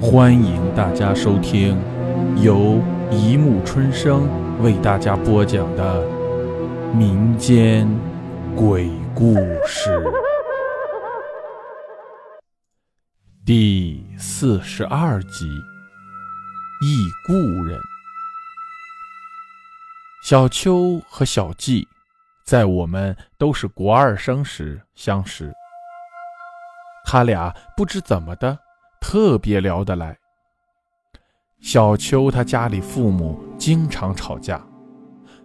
欢迎大家收听由一木春生为大家播讲的民间鬼故事第四十二集《忆故人》。小秋和小季在我们都是国二生时相识，他俩不知怎么的。特别聊得来。小秋他家里父母经常吵架，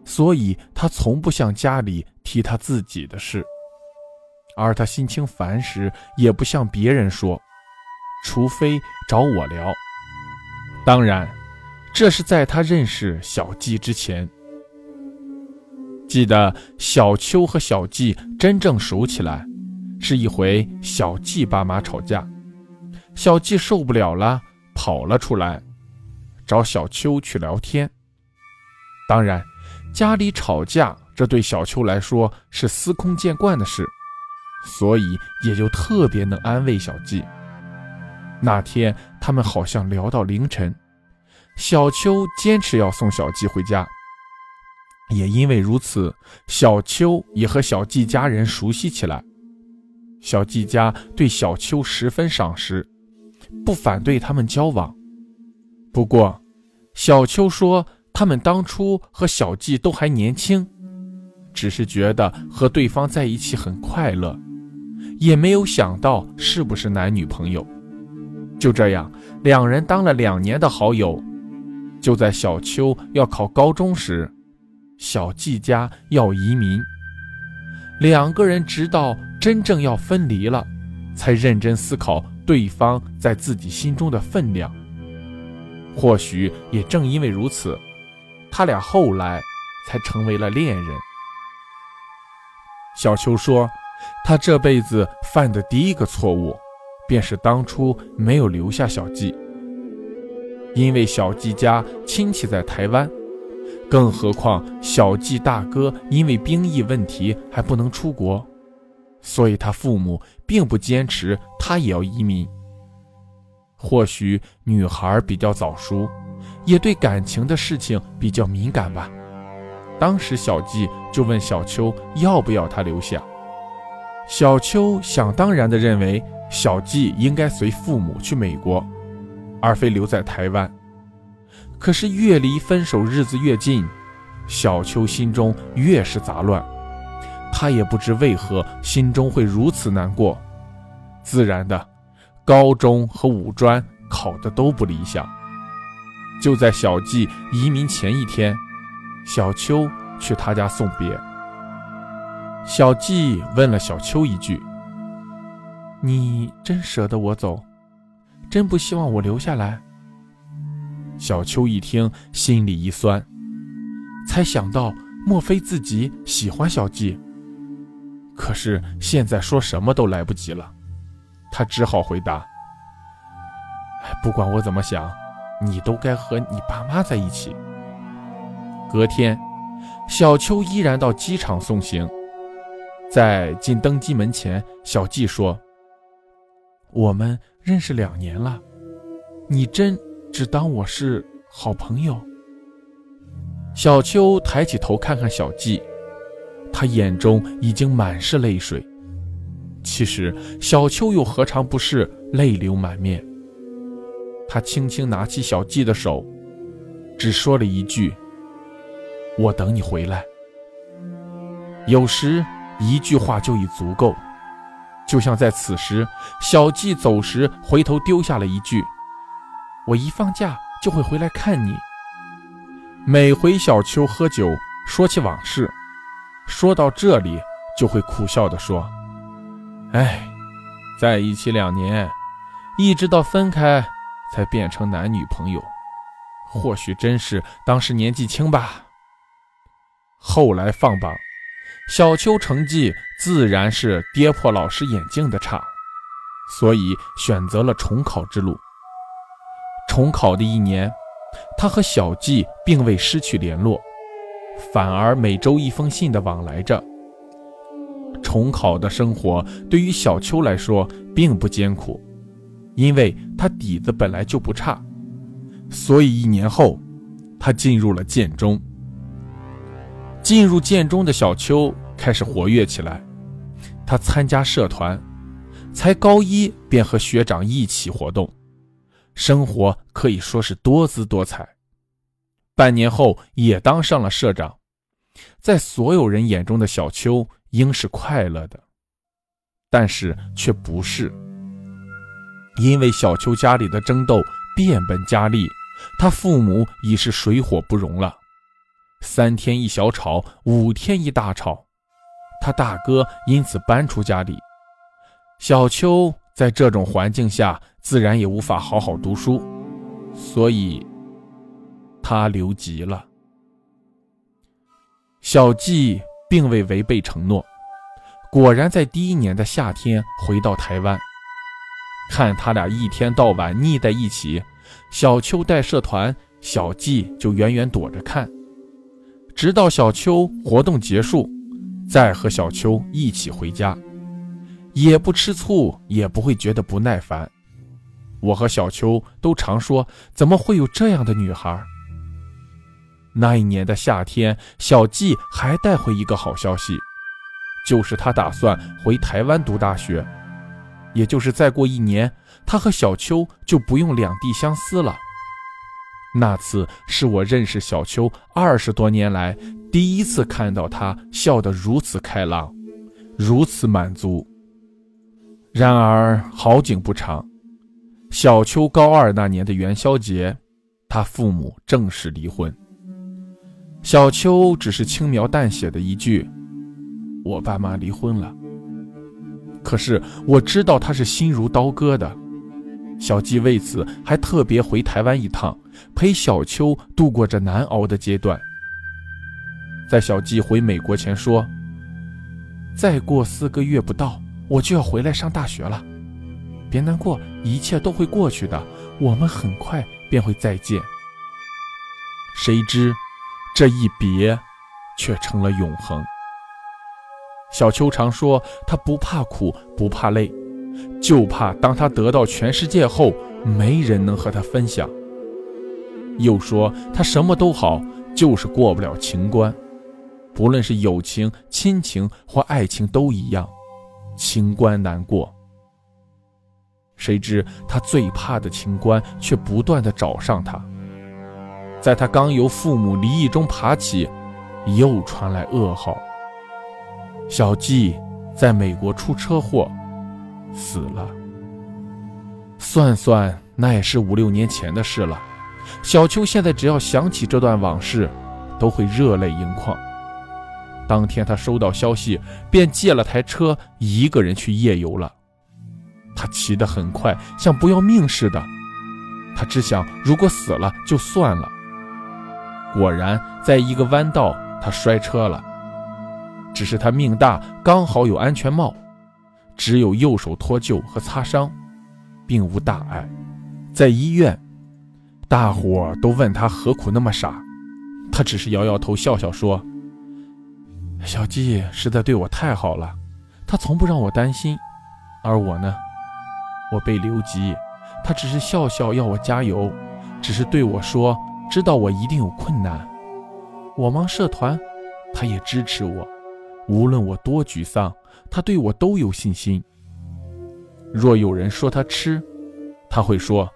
所以他从不向家里提他自己的事。而他心情烦时，也不向别人说，除非找我聊。当然，这是在他认识小季之前。记得小秋和小季真正熟起来，是一回小季爸妈吵架。小季受不了了，跑了出来，找小秋去聊天。当然，家里吵架，这对小秋来说是司空见惯的事，所以也就特别能安慰小季。那天他们好像聊到凌晨，小秋坚持要送小季回家。也因为如此，小秋也和小季家人熟悉起来。小季家对小秋十分赏识。不反对他们交往，不过，小秋说他们当初和小季都还年轻，只是觉得和对方在一起很快乐，也没有想到是不是男女朋友。就这样，两人当了两年的好友。就在小秋要考高中时，小季家要移民，两个人直到真正要分离了，才认真思考。对方在自己心中的分量，或许也正因为如此，他俩后来才成为了恋人。小秋说，他这辈子犯的第一个错误，便是当初没有留下小季。因为小季家亲戚在台湾，更何况小季大哥因为兵役问题还不能出国。所以，他父母并不坚持他也要移民。或许女孩比较早熟，也对感情的事情比较敏感吧。当时小季就问小秋要不要他留下。小秋想当然地认为小季应该随父母去美国，而非留在台湾。可是越离分手日子越近，小秋心中越是杂乱。他也不知为何心中会如此难过，自然的，高中和五专考的都不理想。就在小季移民前一天，小秋去他家送别。小季问了小秋一句：“你真舍得我走？真不希望我留下来？”小秋一听，心里一酸，才想到，莫非自己喜欢小季？可是现在说什么都来不及了，他只好回答：“不管我怎么想，你都该和你爸妈在一起。”隔天，小秋依然到机场送行，在进登机门前，小季说：“我们认识两年了，你真只当我是好朋友？”小秋抬起头看看小季。他眼中已经满是泪水。其实小秋又何尝不是泪流满面？他轻轻拿起小季的手，只说了一句：“我等你回来。”有时一句话就已足够，就像在此时，小季走时回头丢下了一句：“我一放假就会回来看你。”每回小秋喝酒说起往事。说到这里，就会苦笑地说：“哎，在一起两年，一直到分开，才变成男女朋友。或许真是当时年纪轻吧。后来放榜，小秋成绩自然是跌破老师眼镜的差，所以选择了重考之路。重考的一年，他和小季并未失去联络。”反而每周一封信的往来着。重考的生活对于小秋来说并不艰苦，因为他底子本来就不差，所以一年后，他进入了建中。进入建中的小秋开始活跃起来，他参加社团，才高一便和学长一起活动，生活可以说是多姿多彩。半年后也当上了社长，在所有人眼中的小秋应是快乐的，但是却不是，因为小秋家里的争斗变本加厉，他父母已是水火不容了。三天一小吵，五天一大吵，他大哥因此搬出家里。小秋在这种环境下，自然也无法好好读书，所以，他留级了。小季并未违背承诺，果然在第一年的夏天回到台湾。看他俩一天到晚腻在一起，小秋带社团，小季就远远躲着看。直到小秋活动结束，再和小秋一起回家，也不吃醋，也不会觉得不耐烦。我和小秋都常说：“怎么会有这样的女孩？”那一年的夏天，小季还带回一个好消息，就是他打算回台湾读大学，也就是再过一年，他和小秋就不用两地相思了。那次是我认识小秋二十多年来第一次看到他笑得如此开朗，如此满足。然而好景不长，小秋高二那年的元宵节，他父母正式离婚。小秋只是轻描淡写的一句：“我爸妈离婚了。”可是我知道他是心如刀割的。小季为此还特别回台湾一趟，陪小秋度过这难熬的阶段。在小季回美国前说：“再过四个月不到，我就要回来上大学了。别难过，一切都会过去的，我们很快便会再见。”谁知，这一别，却成了永恒。小秋常说：“他不怕苦，不怕累。”就怕当他得到全世界后，没人能和他分享。又说他什么都好，就是过不了情关，不论是友情、亲情或爱情都一样，情关难过。谁知他最怕的情关却不断的找上他。在他刚由父母离异中爬起，又传来噩耗：小季在美国出车祸。死了。算算，那也是五六年前的事了。小秋现在只要想起这段往事，都会热泪盈眶。当天他收到消息，便借了台车，一个人去夜游了。他骑得很快，像不要命似的。他只想，如果死了就算了。果然，在一个弯道，他摔车了。只是他命大，刚好有安全帽。只有右手脱臼和擦伤，并无大碍。在医院，大伙都问他何苦那么傻，他只是摇摇头，笑笑说：“小季实在对我太好了，他从不让我担心。而我呢，我被留级，他只是笑笑要我加油，只是对我说，知道我一定有困难。我忙社团，他也支持我。”无论我多沮丧，他对我都有信心。若有人说他痴，他会说：“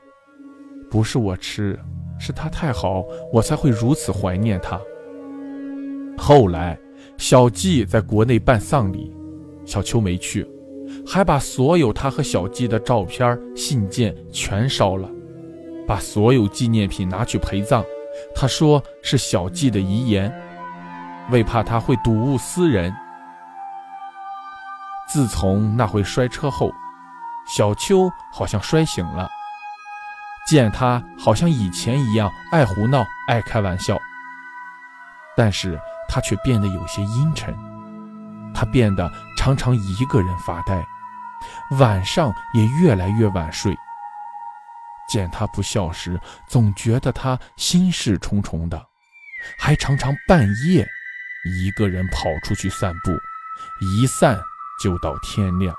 不是我痴，是他太好，我才会如此怀念他。”后来，小季在国内办丧礼，小秋没去，还把所有他和小季的照片、信件全烧了，把所有纪念品拿去陪葬。他说是小季的遗言。为怕他会睹物思人，自从那回摔车后，小秋好像摔醒了。见他好像以前一样爱胡闹、爱开玩笑，但是他却变得有些阴沉。他变得常常一个人发呆，晚上也越来越晚睡。见他不笑时，总觉得他心事重重的，还常常半夜。一个人跑出去散步，一散就到天亮。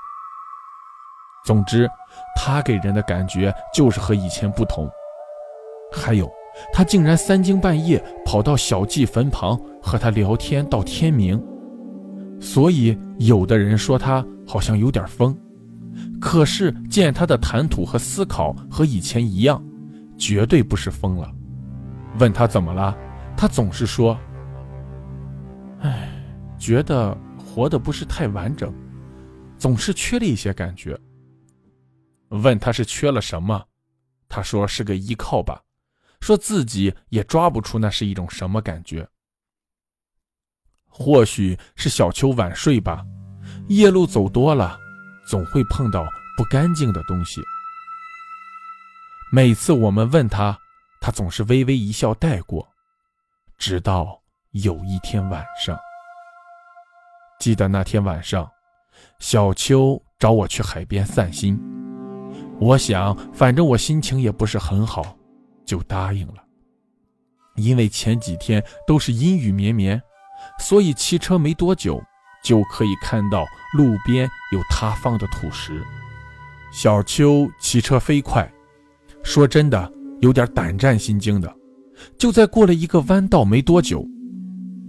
总之，他给人的感觉就是和以前不同。还有，他竟然三更半夜跑到小季坟旁和他聊天到天明，所以有的人说他好像有点疯。可是见他的谈吐和思考和以前一样，绝对不是疯了。问他怎么了，他总是说：“哎，觉得活得不是太完整，总是缺了一些感觉。”问他是缺了什么，他说是个依靠吧，说自己也抓不出那是一种什么感觉。或许是小秋晚睡吧，夜路走多了。总会碰到不干净的东西。每次我们问他，他总是微微一笑带过。直到有一天晚上，记得那天晚上，小秋找我去海边散心。我想，反正我心情也不是很好，就答应了。因为前几天都是阴雨绵绵，所以骑车没多久。就可以看到路边有塌方的土石。小秋骑车飞快，说真的有点胆战心惊的。就在过了一个弯道没多久，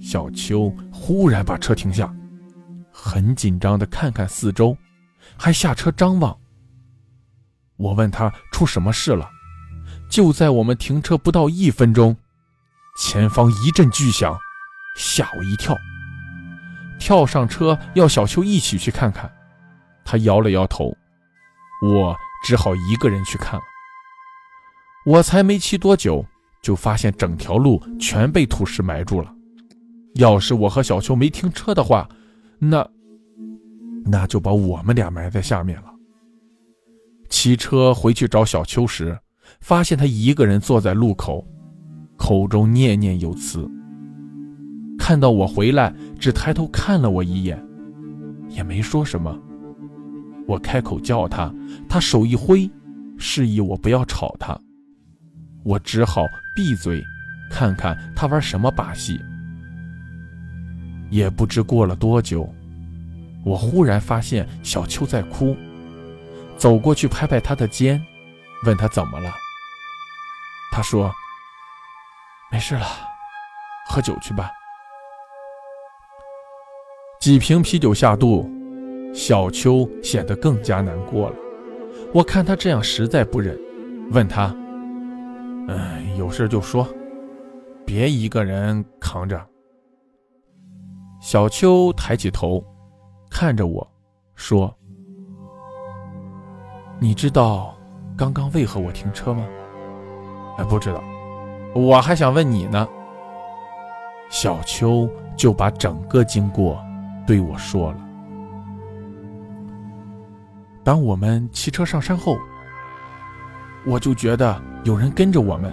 小秋忽然把车停下，很紧张地看看四周，还下车张望。我问他出什么事了。就在我们停车不到一分钟，前方一阵巨响，吓我一跳。跳上车，要小秋一起去看看。他摇了摇头，我只好一个人去看了。我才没骑多久，就发现整条路全被土石埋住了。要是我和小秋没停车的话，那那就把我们俩埋在下面了。骑车回去找小秋时，发现他一个人坐在路口，口中念念有词。看到我回来，只抬头看了我一眼，也没说什么。我开口叫他，他手一挥，示意我不要吵他。我只好闭嘴，看看他玩什么把戏。也不知过了多久，我忽然发现小秋在哭，走过去拍拍他的肩，问他怎么了。他说：“没事了，喝酒去吧。”几瓶啤酒下肚，小秋显得更加难过了。我看他这样实在不忍，问他：“嗯，有事就说，别一个人扛着。”小秋抬起头，看着我说：“你知道刚刚为何我停车吗？”“哎，不知道。”“我还想问你呢。”小秋就把整个经过。对我说了：“当我们骑车上山后，我就觉得有人跟着我们。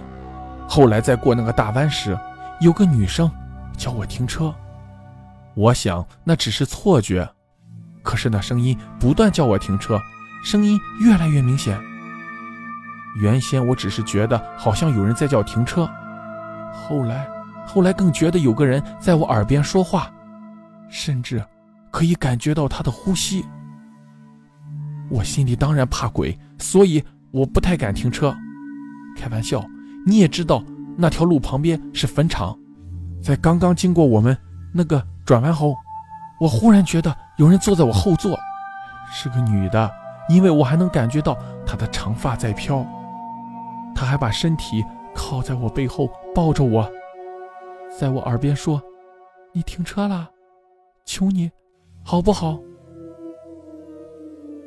后来在过那个大弯时，有个女生叫我停车。我想那只是错觉，可是那声音不断叫我停车，声音越来越明显。原先我只是觉得好像有人在叫停车，后来，后来更觉得有个人在我耳边说话。”甚至可以感觉到他的呼吸。我心里当然怕鬼，所以我不太敢停车。开玩笑，你也知道那条路旁边是坟场。在刚刚经过我们那个转弯后，我忽然觉得有人坐在我后座，是个女的，因为我还能感觉到她的长发在飘。她还把身体靠在我背后，抱着我，在我耳边说：“你停车了。”求你，好不好？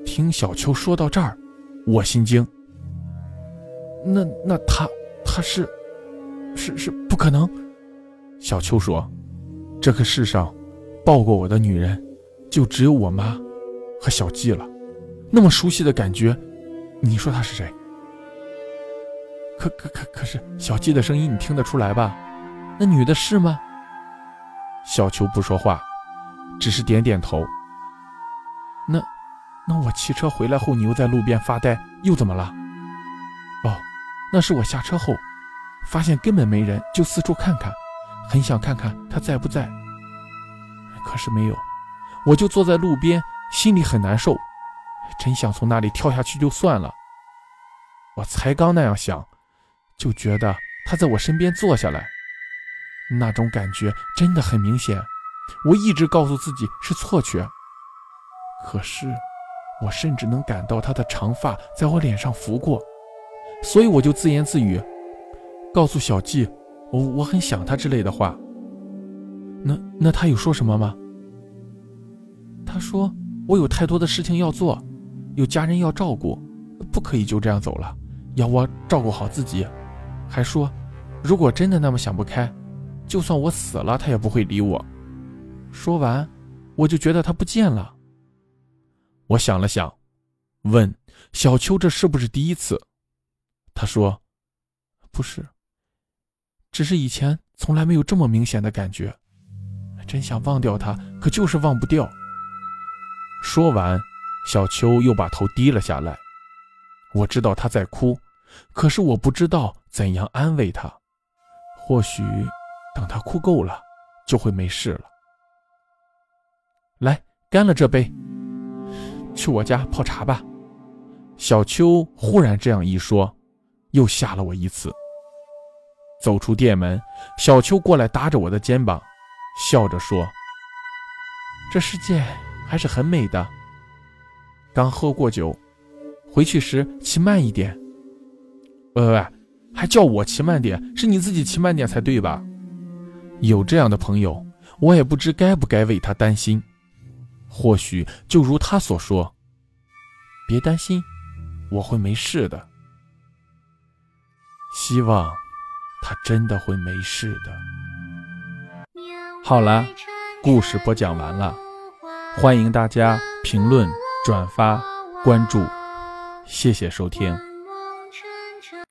听小秋说到这儿，我心惊。那那他他是是是不可能。小秋说：“这个世上抱过我的女人，就只有我妈和小季了。那么熟悉的感觉，你说她是谁？可可可可是小季的声音你听得出来吧？那女的是吗？”小秋不说话。只是点点头。那，那我骑车回来后，你又在路边发呆，又怎么了？哦，那是我下车后，发现根本没人，就四处看看，很想看看他在不在。可是没有，我就坐在路边，心里很难受，真想从那里跳下去就算了。我才刚那样想，就觉得他在我身边坐下来，那种感觉真的很明显。我一直告诉自己是错觉，可是我甚至能感到他的长发在我脸上拂过，所以我就自言自语，告诉小季我我很想他之类的话。那那他有说什么吗？他说我有太多的事情要做，有家人要照顾，不可以就这样走了，要我照顾好自己。还说，如果真的那么想不开，就算我死了，他也不会理我。说完，我就觉得他不见了。我想了想，问小秋：“这是不是第一次？”他说：“不是，只是以前从来没有这么明显的感觉。真想忘掉他，可就是忘不掉。”说完，小秋又把头低了下来。我知道他在哭，可是我不知道怎样安慰他。或许等他哭够了，就会没事了。干了这杯。去我家泡茶吧。小秋忽然这样一说，又吓了我一次。走出店门，小秋过来搭着我的肩膀，笑着说：“这世界还是很美的。刚喝过酒，回去时骑慢一点。喂喂喂，还叫我骑慢点？是你自己骑慢点才对吧？有这样的朋友，我也不知该不该为他担心。”或许就如他所说，别担心，我会没事的。希望他真的会没事的。好了，故事播讲完了，欢迎大家评论、转发、关注，谢谢收听。